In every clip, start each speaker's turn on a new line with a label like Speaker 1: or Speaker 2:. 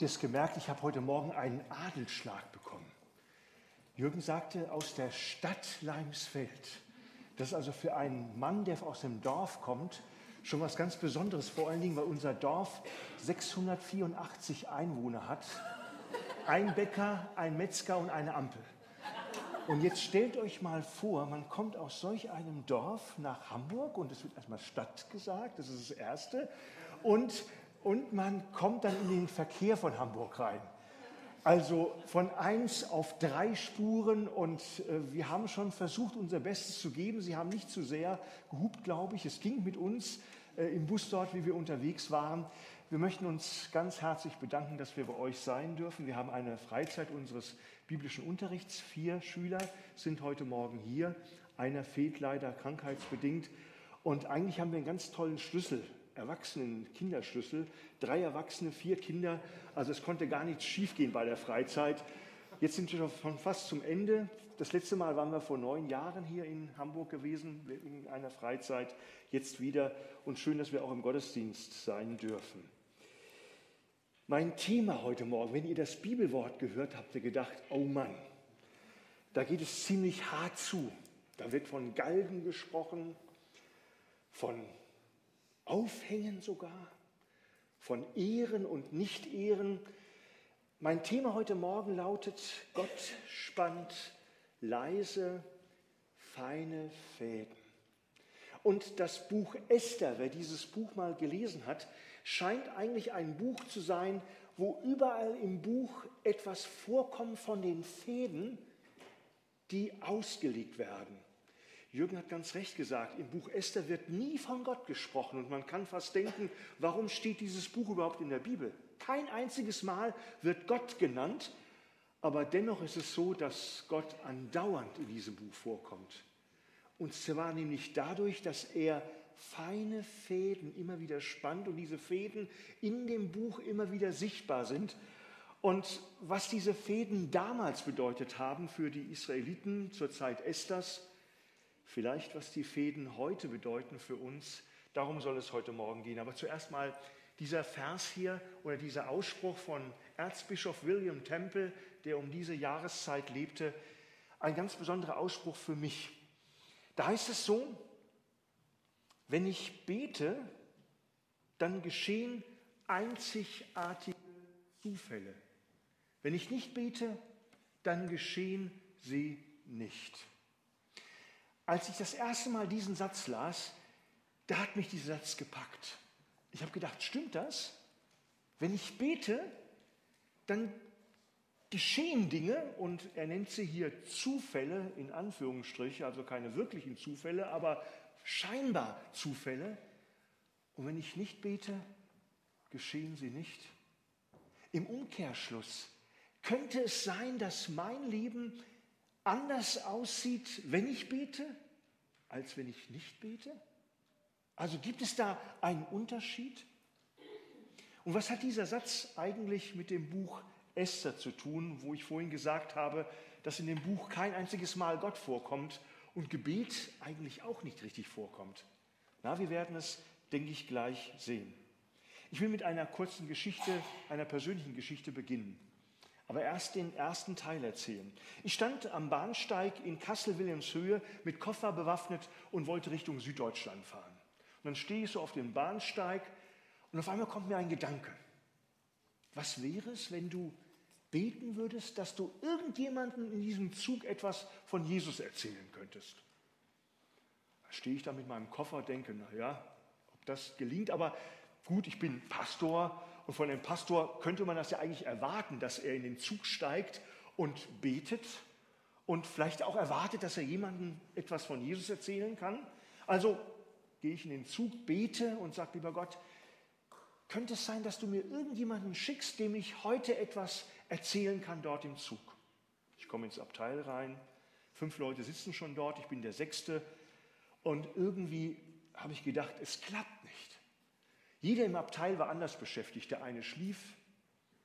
Speaker 1: das gemerkt, ich habe heute Morgen einen Adelsschlag bekommen. Jürgen sagte aus der Stadt Leimsfeld. Das ist also für einen Mann, der aus dem Dorf kommt, schon was ganz Besonderes. Vor allen Dingen, weil unser Dorf 684 Einwohner hat. Ein Bäcker, ein Metzger und eine Ampel. Und jetzt stellt euch mal vor, man kommt aus solch einem Dorf nach Hamburg und es wird erstmal Stadt gesagt, das ist das Erste. Und und man kommt dann in den Verkehr von Hamburg rein. Also von eins auf drei Spuren und äh, wir haben schon versucht, unser Bestes zu geben. Sie haben nicht zu sehr gehupt, glaube ich. Es ging mit uns äh, im Bus dort, wie wir unterwegs waren. Wir möchten uns ganz herzlich bedanken, dass wir bei euch sein dürfen. Wir haben eine Freizeit unseres biblischen Unterrichts. Vier Schüler sind heute Morgen hier. Einer fehlt leider krankheitsbedingt. Und eigentlich haben wir einen ganz tollen Schlüssel Erwachsenen-Kinderschlüssel. Drei Erwachsene, vier Kinder. Also es konnte gar nichts schiefgehen bei der Freizeit. Jetzt sind wir schon fast zum Ende. Das letzte Mal waren wir vor neun Jahren hier in Hamburg gewesen, in einer Freizeit. Jetzt wieder. Und schön, dass wir auch im Gottesdienst sein dürfen. Mein Thema heute Morgen, wenn ihr das Bibelwort gehört habt, ihr gedacht, oh Mann, da geht es ziemlich hart zu. Da wird von Galgen gesprochen, von Aufhängen sogar, von Ehren und Nicht-Ehren. Mein Thema heute Morgen lautet, Gott spannt leise, feine Fäden. Und das Buch Esther, wer dieses Buch mal gelesen hat, scheint eigentlich ein Buch zu sein, wo überall im Buch etwas vorkommt von den Fäden, die ausgelegt werden. Jürgen hat ganz recht gesagt, im Buch Esther wird nie von Gott gesprochen und man kann fast denken, warum steht dieses Buch überhaupt in der Bibel? Kein einziges Mal wird Gott genannt, aber dennoch ist es so, dass Gott andauernd in diesem Buch vorkommt. Und zwar nämlich dadurch, dass er feine Fäden immer wieder spannt und diese Fäden in dem Buch immer wieder sichtbar sind. Und was diese Fäden damals bedeutet haben für die Israeliten zur Zeit Esthers, vielleicht, was die Fäden heute bedeuten für uns. Darum soll es heute Morgen gehen. Aber zuerst mal dieser Vers hier oder dieser Ausspruch von Erzbischof William Temple, der um diese Jahreszeit lebte, ein ganz besonderer Ausspruch für mich. Da heißt es so, wenn ich bete, dann geschehen einzigartige Zufälle. Wenn ich nicht bete, dann geschehen sie nicht. Als ich das erste Mal diesen Satz las, da hat mich dieser Satz gepackt. Ich habe gedacht, stimmt das? Wenn ich bete, dann geschehen Dinge und er nennt sie hier Zufälle in Anführungsstriche, also keine wirklichen Zufälle, aber scheinbar Zufälle. Und wenn ich nicht bete, geschehen sie nicht. Im Umkehrschluss könnte es sein, dass mein Leben anders aussieht, wenn ich bete, als wenn ich nicht bete? Also gibt es da einen Unterschied? Und was hat dieser Satz eigentlich mit dem Buch Esther zu tun, wo ich vorhin gesagt habe, dass in dem Buch kein einziges Mal Gott vorkommt und Gebet eigentlich auch nicht richtig vorkommt? Na, wir werden es, denke ich, gleich sehen. Ich will mit einer kurzen Geschichte, einer persönlichen Geschichte beginnen aber erst den ersten Teil erzählen. Ich stand am Bahnsteig in Kassel-Wilhelmshöhe mit Koffer bewaffnet und wollte Richtung Süddeutschland fahren. Und dann stehe ich so auf dem Bahnsteig und auf einmal kommt mir ein Gedanke. Was wäre es, wenn du beten würdest, dass du irgendjemandem in diesem Zug etwas von Jesus erzählen könntest? Da stehe ich da mit meinem Koffer und denke, naja, ob das gelingt, aber gut, ich bin Pastor und von dem Pastor könnte man das ja eigentlich erwarten, dass er in den Zug steigt und betet und vielleicht auch erwartet, dass er jemandem etwas von Jesus erzählen kann. Also gehe ich in den Zug, bete und sage, lieber Gott, könnte es sein, dass du mir irgendjemanden schickst, dem ich heute etwas erzählen kann dort im Zug? Ich komme ins Abteil rein, fünf Leute sitzen schon dort, ich bin der Sechste und irgendwie habe ich gedacht, es klappt nicht. Jeder im Abteil war anders beschäftigt. Der eine schlief,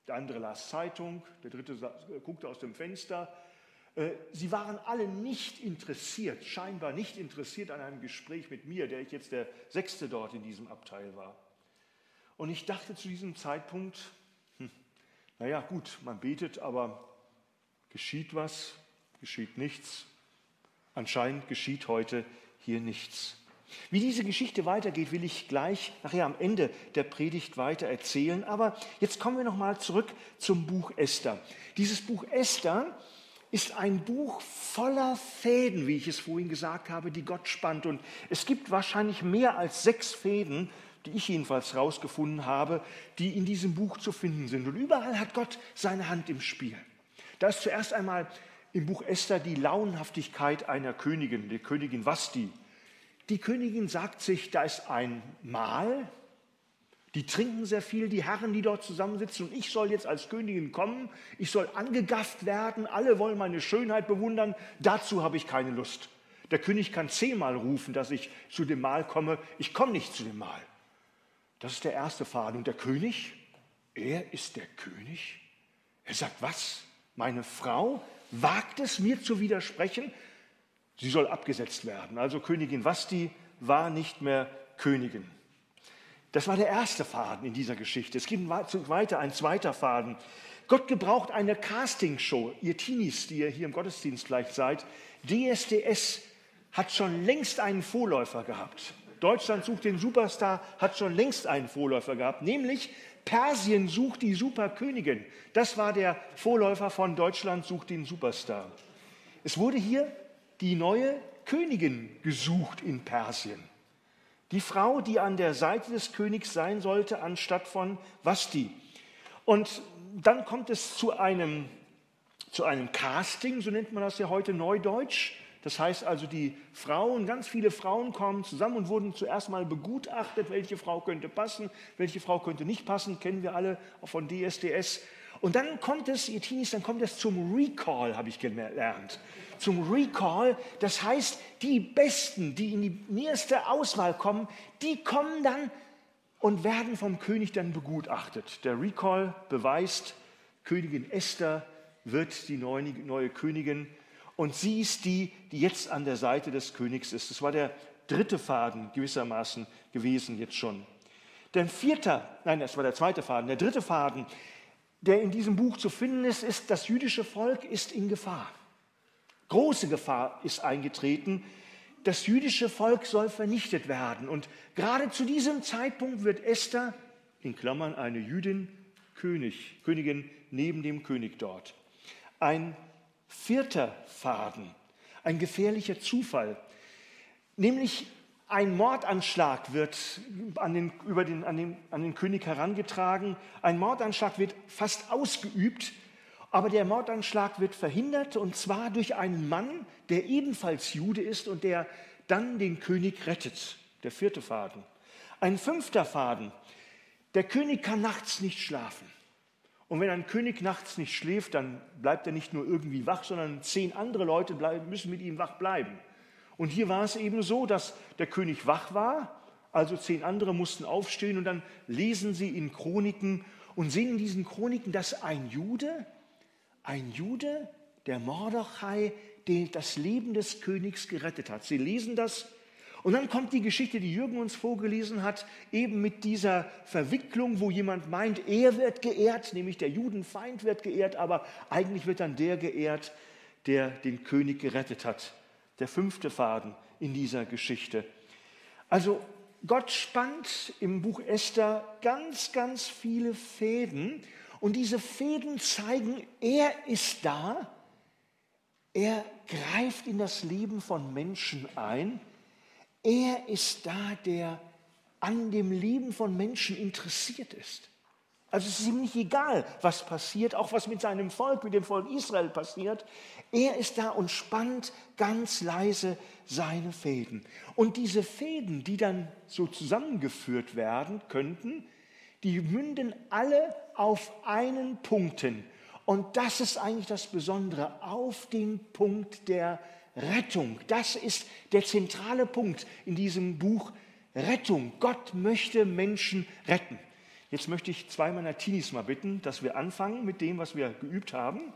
Speaker 1: der andere las Zeitung, der dritte äh, guckte aus dem Fenster. Äh, sie waren alle nicht interessiert, scheinbar nicht interessiert an einem Gespräch mit mir, der ich jetzt der Sechste dort in diesem Abteil war. Und ich dachte zu diesem Zeitpunkt, hm, Naja, gut, man betet, aber geschieht was, geschieht nichts. Anscheinend geschieht heute hier nichts. Wie diese Geschichte weitergeht, will ich gleich nachher am Ende der Predigt weiter erzählen. Aber jetzt kommen wir nochmal zurück zum Buch Esther. Dieses Buch Esther ist ein Buch voller Fäden, wie ich es vorhin gesagt habe, die Gott spannt. Und es gibt wahrscheinlich mehr als sechs Fäden, die ich jedenfalls herausgefunden habe, die in diesem Buch zu finden sind. Und überall hat Gott seine Hand im Spiel. Da ist zuerst einmal im Buch Esther die Launhaftigkeit einer Königin, der Königin Vasti. Die Königin sagt sich, da ist ein Mahl, die trinken sehr viel, die Herren, die dort zusammensitzen, und ich soll jetzt als Königin kommen, ich soll angegafft werden, alle wollen meine Schönheit bewundern, dazu habe ich keine Lust. Der König kann zehnmal rufen, dass ich zu dem Mahl komme, ich komme nicht zu dem Mahl. Das ist der erste Faden. Und der König, er ist der König. Er sagt, was? Meine Frau wagt es mir zu widersprechen? Sie soll abgesetzt werden. Also Königin Vasti war nicht mehr Königin. Das war der erste Faden in dieser Geschichte. Es gibt weiter ein zweiter Faden. Gott gebraucht eine Castingshow. Ihr Teenies, die ihr hier im Gottesdienst vielleicht seid, DSDS hat schon längst einen Vorläufer gehabt. Deutschland sucht den Superstar hat schon längst einen Vorläufer gehabt, nämlich Persien sucht die Superkönigin. Das war der Vorläufer von Deutschland sucht den Superstar. Es wurde hier die neue Königin gesucht in Persien. Die Frau, die an der Seite des Königs sein sollte, anstatt von Vasti. Und dann kommt es zu einem, zu einem Casting, so nennt man das ja heute neudeutsch. Das heißt also, die Frauen, ganz viele Frauen kommen zusammen und wurden zuerst mal begutachtet, welche Frau könnte passen, welche Frau könnte nicht passen, kennen wir alle von DSDS. Und dann kommt es, ihr Teenies, dann kommt es zum Recall, habe ich gelernt. Zum Recall, das heißt, die Besten, die in die nächste Auswahl kommen, die kommen dann und werden vom König dann begutachtet. Der Recall beweist, Königin Esther wird die neue, neue Königin und sie ist die, die jetzt an der Seite des Königs ist. Das war der dritte Faden gewissermaßen gewesen jetzt schon. Der vierte, nein, das war der zweite Faden. Der dritte Faden, der in diesem Buch zu finden ist, ist, das jüdische Volk ist in Gefahr. Große Gefahr ist eingetreten. Das jüdische Volk soll vernichtet werden. Und gerade zu diesem Zeitpunkt wird Esther, in Klammern eine Jüdin, König, Königin neben dem König dort. Ein Vierter Faden, ein gefährlicher Zufall, nämlich ein Mordanschlag wird an den, über den, an, den, an den König herangetragen, ein Mordanschlag wird fast ausgeübt, aber der Mordanschlag wird verhindert und zwar durch einen Mann, der ebenfalls Jude ist und der dann den König rettet. Der vierte Faden. Ein fünfter Faden. Der König kann nachts nicht schlafen. Und wenn ein König nachts nicht schläft, dann bleibt er nicht nur irgendwie wach, sondern zehn andere Leute müssen mit ihm wach bleiben. Und hier war es eben so, dass der König wach war, also zehn andere mussten aufstehen und dann lesen sie in Chroniken und sehen in diesen Chroniken, dass ein Jude, ein Jude, der Mordechai, das Leben des Königs gerettet hat. Sie lesen das und dann kommt die Geschichte, die Jürgen uns vorgelesen hat, eben mit dieser Verwicklung, wo jemand meint, er wird geehrt, nämlich der Judenfeind wird geehrt, aber eigentlich wird dann der geehrt, der den König gerettet hat. Der fünfte Faden in dieser Geschichte. Also Gott spannt im Buch Esther ganz, ganz viele Fäden und diese Fäden zeigen, er ist da, er greift in das Leben von Menschen ein er ist da, der an dem Leben von Menschen interessiert ist. Also es ist ihm nicht egal, was passiert, auch was mit seinem Volk, mit dem Volk Israel passiert. Er ist da und spannt ganz leise seine Fäden. Und diese Fäden, die dann so zusammengeführt werden könnten, die münden alle auf einen Punkten. Und das ist eigentlich das Besondere, auf den Punkt der Rettung. Das ist der zentrale Punkt in diesem Buch Rettung. Gott möchte Menschen retten. Jetzt möchte ich zwei meiner Teenies mal bitten, dass wir anfangen mit dem, was wir geübt haben.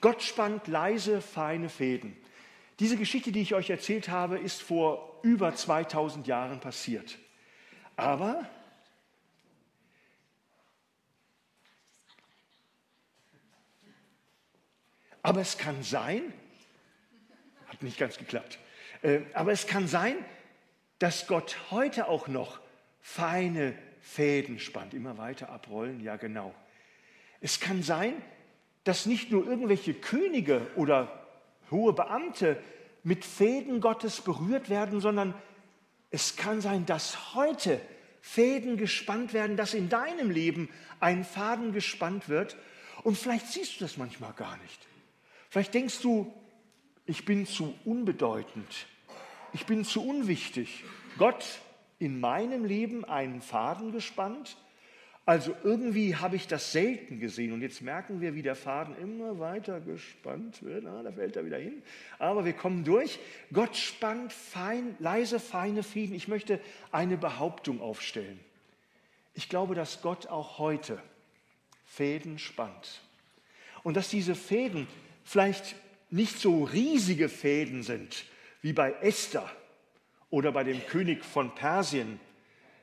Speaker 1: Gott spannt leise, feine Fäden. Diese Geschichte, die ich euch erzählt habe, ist vor über 2000 Jahren passiert. Aber aber es kann sein, hat nicht ganz geklappt, äh, aber es kann sein, dass Gott heute auch noch feine Fäden spannt, immer weiter abrollen, ja genau. Es kann sein, dass nicht nur irgendwelche Könige oder hohe Beamte mit Fäden Gottes berührt werden, sondern es kann sein, dass heute Fäden gespannt werden, dass in deinem Leben ein Faden gespannt wird. Und vielleicht siehst du das manchmal gar nicht. Vielleicht denkst du, ich bin zu unbedeutend, ich bin zu unwichtig. Gott in meinem Leben einen Faden gespannt also irgendwie habe ich das selten gesehen und jetzt merken wir, wie der Faden immer weiter gespannt wird. Ah, da fällt er wieder hin. Aber wir kommen durch. Gott spannt fein, leise, feine Fäden. Ich möchte eine Behauptung aufstellen. Ich glaube, dass Gott auch heute Fäden spannt. Und dass diese Fäden vielleicht nicht so riesige Fäden sind wie bei Esther oder bei dem König von Persien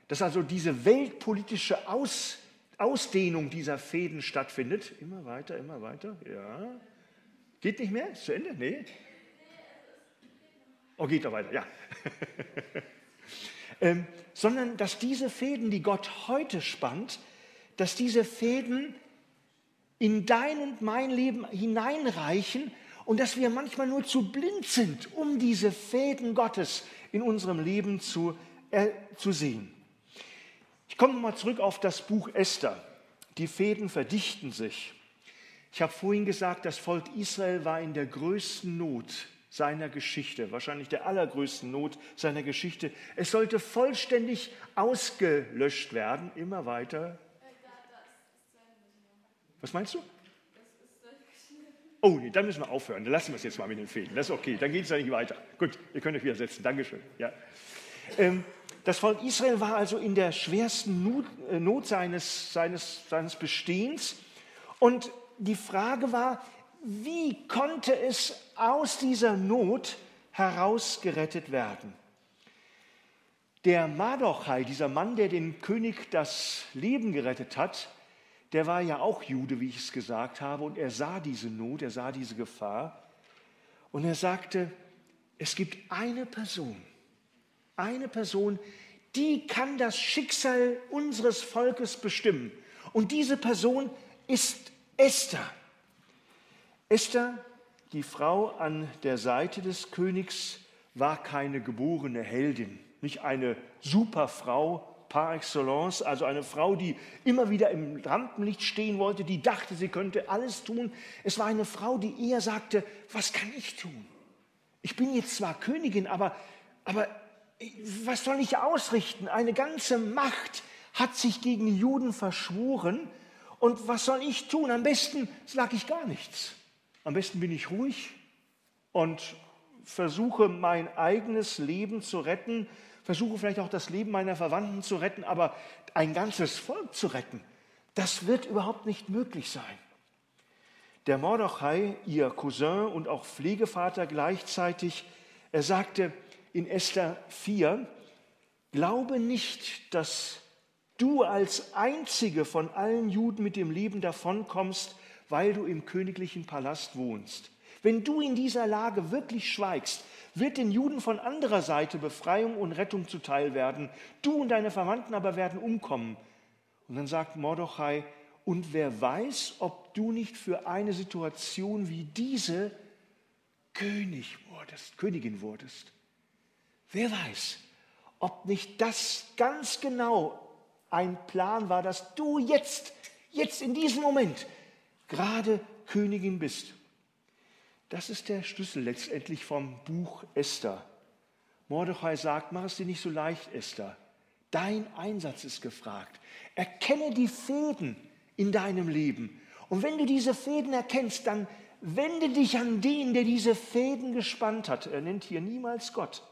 Speaker 1: dass also diese weltpolitische Aus, Ausdehnung dieser Fäden stattfindet. Immer weiter, immer weiter. Ja. Geht nicht mehr? Ist zu Ende? Nee. Oh, geht doch weiter, ja. ähm, sondern dass diese Fäden, die Gott heute spannt, dass diese Fäden in dein und mein Leben hineinreichen und dass wir manchmal nur zu blind sind, um diese Fäden Gottes in unserem Leben zu, äh, zu sehen. Ich komme mal zurück auf das Buch Esther. Die Fäden verdichten sich. Ich habe vorhin gesagt, das Volk Israel war in der größten Not seiner Geschichte, wahrscheinlich der allergrößten Not seiner Geschichte. Es sollte vollständig ausgelöscht werden, immer weiter. Was meinst du? Oh, nee, dann müssen wir aufhören. Dann lassen wir es jetzt mal mit den Fäden. Das ist okay, dann geht es ja nicht weiter. Gut, ihr könnt euch wieder setzen. Dankeschön. Ja. Ähm, das Volk Israel war also in der schwersten Not, äh, Not seines, seines, seines Bestehens. Und die Frage war, wie konnte es aus dieser Not herausgerettet werden? Der Mardochai, dieser Mann, der dem König das Leben gerettet hat, der war ja auch Jude, wie ich es gesagt habe, und er sah diese Not, er sah diese Gefahr. Und er sagte, es gibt eine Person, eine Person, die kann das Schicksal unseres Volkes bestimmen. Und diese Person ist Esther. Esther, die Frau an der Seite des Königs, war keine geborene Heldin, nicht eine Superfrau par excellence, also eine Frau, die immer wieder im Rampenlicht stehen wollte, die dachte, sie könnte alles tun. Es war eine Frau, die eher sagte, was kann ich tun? Ich bin jetzt zwar Königin, aber, aber was soll ich ausrichten? Eine ganze Macht hat sich gegen Juden verschworen. Und was soll ich tun? Am besten sage ich gar nichts. Am besten bin ich ruhig und versuche mein eigenes Leben zu retten, versuche vielleicht auch das Leben meiner Verwandten zu retten, aber ein ganzes Volk zu retten, das wird überhaupt nicht möglich sein. Der Mordechai, ihr Cousin und auch Pflegevater gleichzeitig, er sagte, in Esther 4, glaube nicht, dass du als einzige von allen Juden mit dem Leben davonkommst, weil du im königlichen Palast wohnst. Wenn du in dieser Lage wirklich schweigst, wird den Juden von anderer Seite Befreiung und Rettung zuteil werden. Du und deine Verwandten aber werden umkommen. Und dann sagt Mordechai, und wer weiß, ob du nicht für eine Situation wie diese König wurdest, Königin wurdest. Wer weiß, ob nicht das ganz genau ein Plan war, dass du jetzt, jetzt in diesem Moment gerade Königin bist. Das ist der Schlüssel letztendlich vom Buch Esther. Mordechai sagt, mach es dir nicht so leicht, Esther. Dein Einsatz ist gefragt. Erkenne die Fäden in deinem Leben. Und wenn du diese Fäden erkennst, dann wende dich an den, der diese Fäden gespannt hat. Er nennt hier niemals Gott.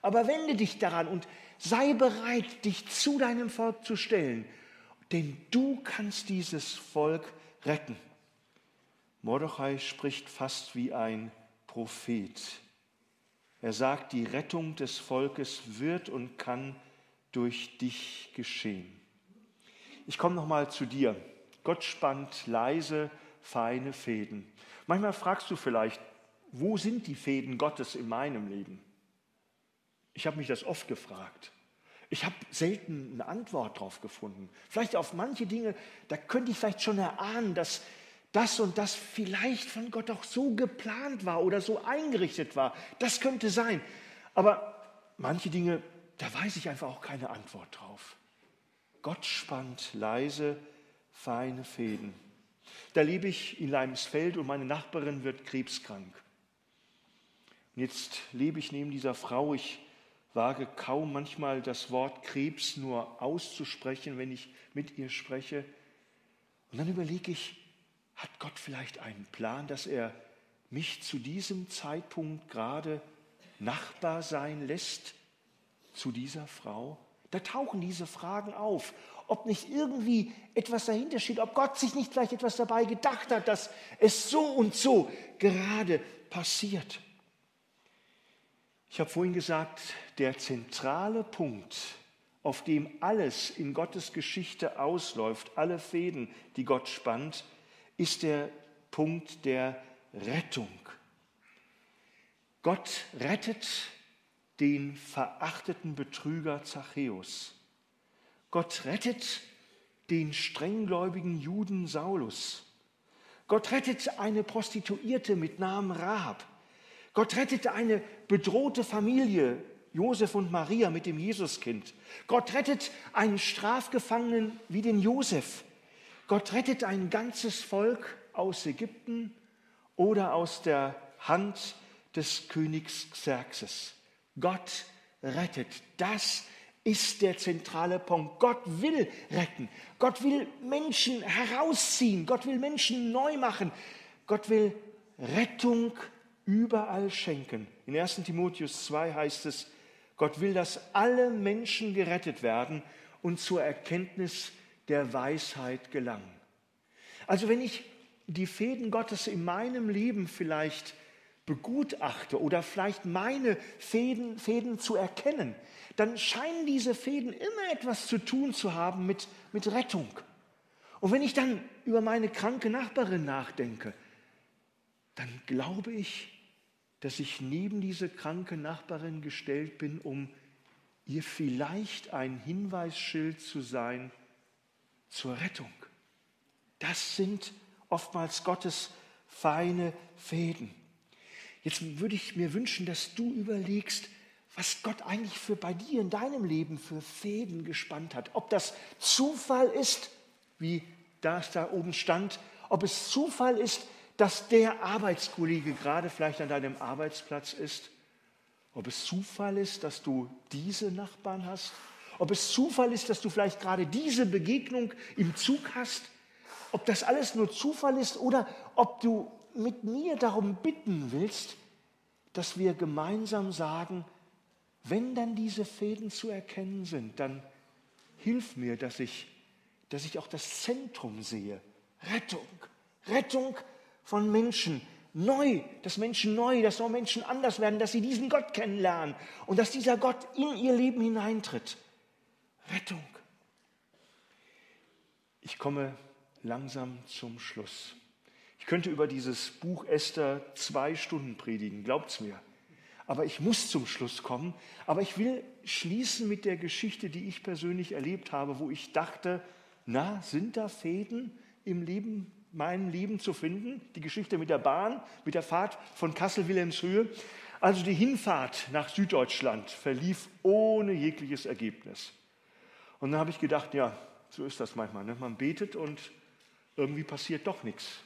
Speaker 1: Aber wende dich daran und sei bereit, dich zu deinem Volk zu stellen, denn du kannst dieses Volk retten. Mordechai spricht fast wie ein Prophet. Er sagt, die Rettung des Volkes wird und kann durch dich geschehen. Ich komme noch mal zu dir. Gott spannt leise feine Fäden. Manchmal fragst du vielleicht, wo sind die Fäden Gottes in meinem Leben? Ich habe mich das oft gefragt. Ich habe selten eine Antwort darauf gefunden. Vielleicht auf manche Dinge, da könnte ich vielleicht schon erahnen, dass das und das vielleicht von Gott auch so geplant war oder so eingerichtet war. Das könnte sein. Aber manche Dinge, da weiß ich einfach auch keine Antwort drauf. Gott spannt leise, feine Fäden. Da lebe ich in Leimsfeld und meine Nachbarin wird krebskrank. Und jetzt lebe ich neben dieser Frau. Ich wage kaum manchmal das Wort Krebs nur auszusprechen, wenn ich mit ihr spreche. Und dann überlege ich, hat Gott vielleicht einen Plan, dass er mich zu diesem Zeitpunkt gerade Nachbar sein lässt zu dieser Frau? Da tauchen diese Fragen auf, ob nicht irgendwie etwas dahinter steht, ob Gott sich nicht vielleicht etwas dabei gedacht hat, dass es so und so gerade passiert. Ich habe vorhin gesagt, der zentrale Punkt, auf dem alles in Gottes Geschichte ausläuft, alle Fäden, die Gott spannt, ist der Punkt der Rettung. Gott rettet den verachteten Betrüger Zachäus. Gott rettet den strenggläubigen Juden Saulus. Gott rettet eine Prostituierte mit Namen Rahab. Gott rettete eine bedrohte Familie, Josef und Maria mit dem Jesuskind. Gott rettet einen Strafgefangenen wie den Josef. Gott rettet ein ganzes Volk aus Ägypten oder aus der Hand des Königs Xerxes. Gott rettet. Das ist der zentrale Punkt. Gott will retten. Gott will Menschen herausziehen. Gott will Menschen neu machen. Gott will Rettung überall schenken. In 1 Timotheus 2 heißt es, Gott will, dass alle Menschen gerettet werden und zur Erkenntnis der Weisheit gelangen. Also wenn ich die Fäden Gottes in meinem Leben vielleicht begutachte oder vielleicht meine Fäden, Fäden zu erkennen, dann scheinen diese Fäden immer etwas zu tun zu haben mit, mit Rettung. Und wenn ich dann über meine kranke Nachbarin nachdenke, dann glaube ich, dass ich neben diese kranke Nachbarin gestellt bin, um ihr vielleicht ein Hinweisschild zu sein zur Rettung. Das sind oftmals Gottes feine Fäden. Jetzt würde ich mir wünschen, dass du überlegst, was Gott eigentlich für bei dir in deinem Leben für Fäden gespannt hat. Ob das Zufall ist, wie das da oben stand, ob es Zufall ist, dass der Arbeitskollege gerade vielleicht an deinem Arbeitsplatz ist? Ob es Zufall ist, dass du diese Nachbarn hast? Ob es Zufall ist, dass du vielleicht gerade diese Begegnung im Zug hast? Ob das alles nur Zufall ist oder ob du mit mir darum bitten willst, dass wir gemeinsam sagen, wenn dann diese Fäden zu erkennen sind, dann hilf mir, dass ich, dass ich auch das Zentrum sehe. Rettung. Rettung von Menschen. Neu, dass Menschen neu, dass auch Menschen anders werden, dass sie diesen Gott kennenlernen und dass dieser Gott in ihr Leben hineintritt. Rettung. Ich komme langsam zum Schluss. Ich könnte über dieses Buch Esther zwei Stunden predigen, glaubt's mir. Aber ich muss zum Schluss kommen. Aber ich will schließen mit der Geschichte, die ich persönlich erlebt habe, wo ich dachte, na, sind da Fäden im Leben meinem Leben zu finden. Die Geschichte mit der Bahn, mit der Fahrt von Kassel-Wilhelmshöhe. Also die Hinfahrt nach Süddeutschland verlief ohne jegliches Ergebnis. Und dann habe ich gedacht, ja, so ist das manchmal. Ne? Man betet und irgendwie passiert doch nichts.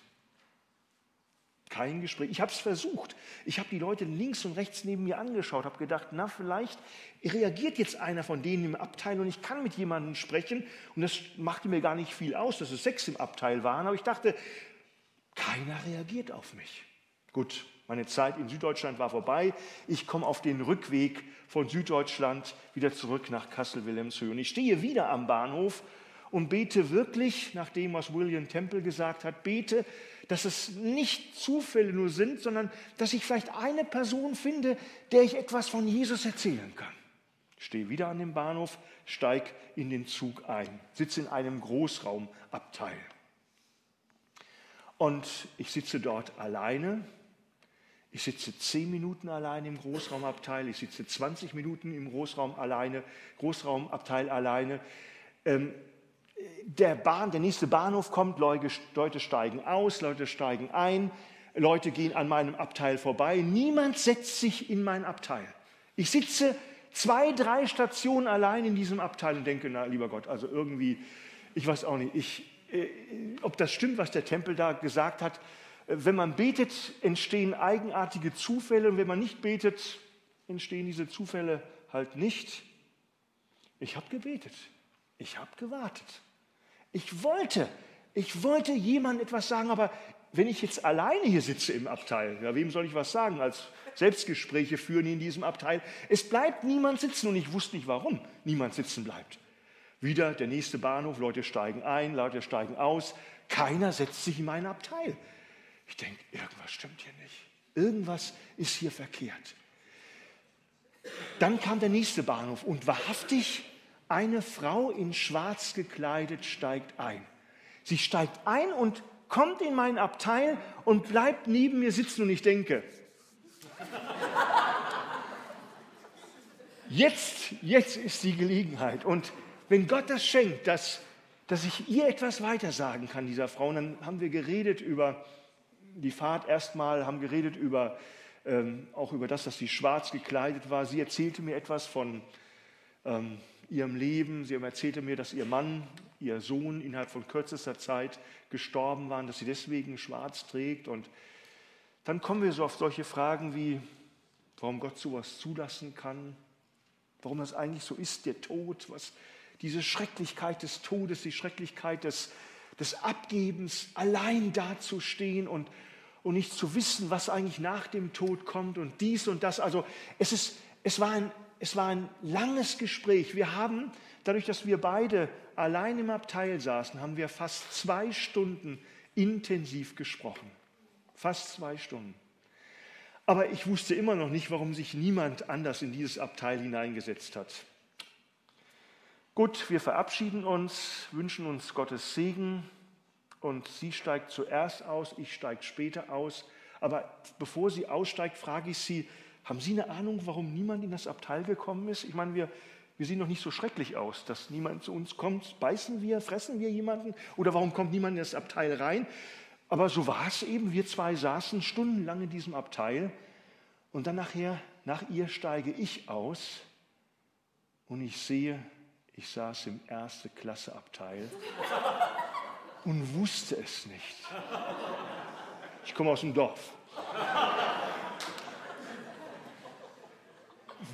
Speaker 1: Kein Gespräch. Ich habe es versucht. Ich habe die Leute links und rechts neben mir angeschaut, habe gedacht, na vielleicht reagiert jetzt einer von denen im Abteil und ich kann mit jemandem sprechen. Und das machte mir gar nicht viel aus, dass es sechs im Abteil waren. Aber ich dachte, keiner reagiert auf mich. Gut, meine Zeit in Süddeutschland war vorbei. Ich komme auf den Rückweg von Süddeutschland wieder zurück nach Kassel-Wilhelmshöhe. Und ich stehe wieder am Bahnhof und bete wirklich, nach dem, was William Temple gesagt hat, bete, dass es nicht Zufälle nur sind, sondern dass ich vielleicht eine Person finde, der ich etwas von Jesus erzählen kann. Stehe wieder an dem Bahnhof, steig in den Zug ein, sitze in einem Großraumabteil. Und ich sitze dort alleine. Ich sitze zehn Minuten alleine im Großraumabteil. Ich sitze 20 Minuten im Großraum alleine, Großraumabteil alleine. Ähm, der, Bahn, der nächste Bahnhof kommt, Leute steigen aus, Leute steigen ein, Leute gehen an meinem Abteil vorbei. Niemand setzt sich in mein Abteil. Ich sitze zwei, drei Stationen allein in diesem Abteil und denke, na lieber Gott, also irgendwie, ich weiß auch nicht, ich, äh, ob das stimmt, was der Tempel da gesagt hat. Wenn man betet, entstehen eigenartige Zufälle und wenn man nicht betet, entstehen diese Zufälle halt nicht. Ich habe gebetet. Ich habe gewartet. Ich wollte, ich wollte jemandem etwas sagen, aber wenn ich jetzt alleine hier sitze im Abteil, ja, wem soll ich was sagen als Selbstgespräche führen in diesem Abteil? Es bleibt niemand sitzen und ich wusste nicht, warum niemand sitzen bleibt. Wieder der nächste Bahnhof, Leute steigen ein, Leute steigen aus, keiner setzt sich in mein Abteil. Ich denke, irgendwas stimmt hier nicht. Irgendwas ist hier verkehrt. Dann kam der nächste Bahnhof und wahrhaftig, eine Frau in Schwarz gekleidet steigt ein. Sie steigt ein und kommt in mein Abteil und bleibt neben mir sitzen und ich denke, jetzt, jetzt ist die Gelegenheit. Und wenn Gott das schenkt, dass, dass ich ihr etwas weitersagen kann, dieser Frau, und dann haben wir geredet über die Fahrt erstmal, haben geredet über, ähm, auch über das, dass sie schwarz gekleidet war. Sie erzählte mir etwas von ähm, ihrem Leben. Sie erzählte mir, dass ihr Mann, ihr Sohn innerhalb von kürzester Zeit gestorben waren, dass sie deswegen schwarz trägt. Und dann kommen wir so auf solche Fragen wie, warum Gott sowas zulassen kann, warum das eigentlich so ist, der Tod, was diese Schrecklichkeit des Todes, die Schrecklichkeit des, des Abgebens, allein dazustehen und, und nicht zu wissen, was eigentlich nach dem Tod kommt und dies und das. Also es, ist, es, war, ein, es war ein langes Gespräch. Wir haben, dadurch, dass wir beide allein im Abteil saßen, haben wir fast zwei Stunden intensiv gesprochen. Fast zwei Stunden. Aber ich wusste immer noch nicht, warum sich niemand anders in dieses Abteil hineingesetzt hat. Gut, wir verabschieden uns, wünschen uns Gottes Segen und sie steigt zuerst aus, ich steige später aus. Aber bevor sie aussteigt, frage ich sie, haben Sie eine Ahnung, warum niemand in das Abteil gekommen ist? Ich meine, wir, wir sehen doch nicht so schrecklich aus, dass niemand zu uns kommt. Beißen wir, fressen wir jemanden? Oder warum kommt niemand in das Abteil rein? Aber so war es eben. Wir zwei saßen stundenlang in diesem Abteil und dann nachher, nach ihr steige ich aus und ich sehe, ich saß im erste Klasseabteil und wusste es nicht. Ich komme aus dem Dorf.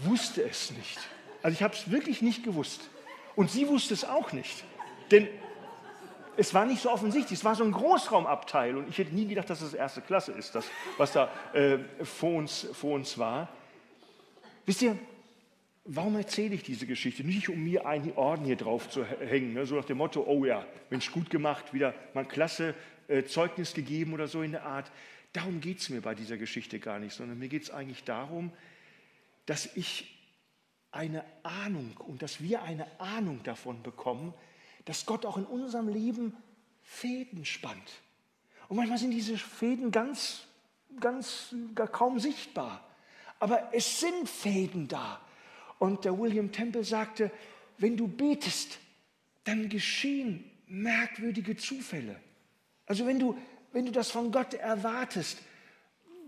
Speaker 1: Wusste es nicht. Also ich habe es wirklich nicht gewusst. Und sie wusste es auch nicht. Denn es war nicht so offensichtlich. Es war so ein Großraumabteil. Und ich hätte nie gedacht, dass es das erste Klasse ist, das, was da äh, vor, uns, vor uns war. Wisst ihr, Warum erzähle ich diese Geschichte? Nicht, um mir einen Orden hier drauf zu hängen, ne? so nach dem Motto, oh ja, Mensch, gut gemacht, wieder mal klasse äh, Zeugnis gegeben oder so in der Art. Darum geht es mir bei dieser Geschichte gar nicht, sondern mir geht es eigentlich darum, dass ich eine Ahnung und dass wir eine Ahnung davon bekommen, dass Gott auch in unserem Leben Fäden spannt. Und manchmal sind diese Fäden ganz, ganz gar kaum sichtbar. Aber es sind Fäden da. Und der William Temple sagte, wenn du betest, dann geschehen merkwürdige Zufälle. Also wenn du, wenn du das von Gott erwartest,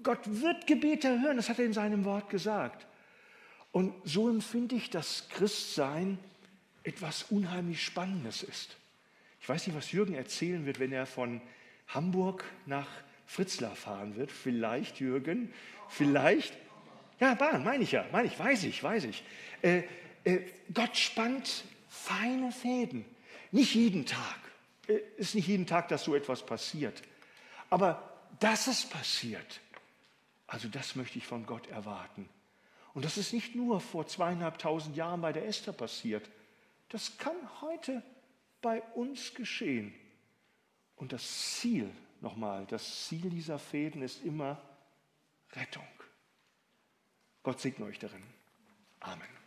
Speaker 1: Gott wird Gebete hören, das hat er in seinem Wort gesagt. Und so empfinde ich, dass Christsein etwas unheimlich Spannendes ist. Ich weiß nicht, was Jürgen erzählen wird, wenn er von Hamburg nach Fritzlar fahren wird. Vielleicht, Jürgen, vielleicht ja, Bahn, meine ich ja, meine ich, weiß ich, weiß ich. Äh, äh, Gott spannt feine Fäden. Nicht jeden Tag. Äh, ist nicht jeden Tag, dass so etwas passiert. Aber dass es passiert, also das möchte ich von Gott erwarten. Und das ist nicht nur vor zweieinhalbtausend Jahren bei der Esther passiert. Das kann heute bei uns geschehen. Und das Ziel, nochmal, das Ziel dieser Fäden ist immer Rettung. Gott segne euch darin. Amen.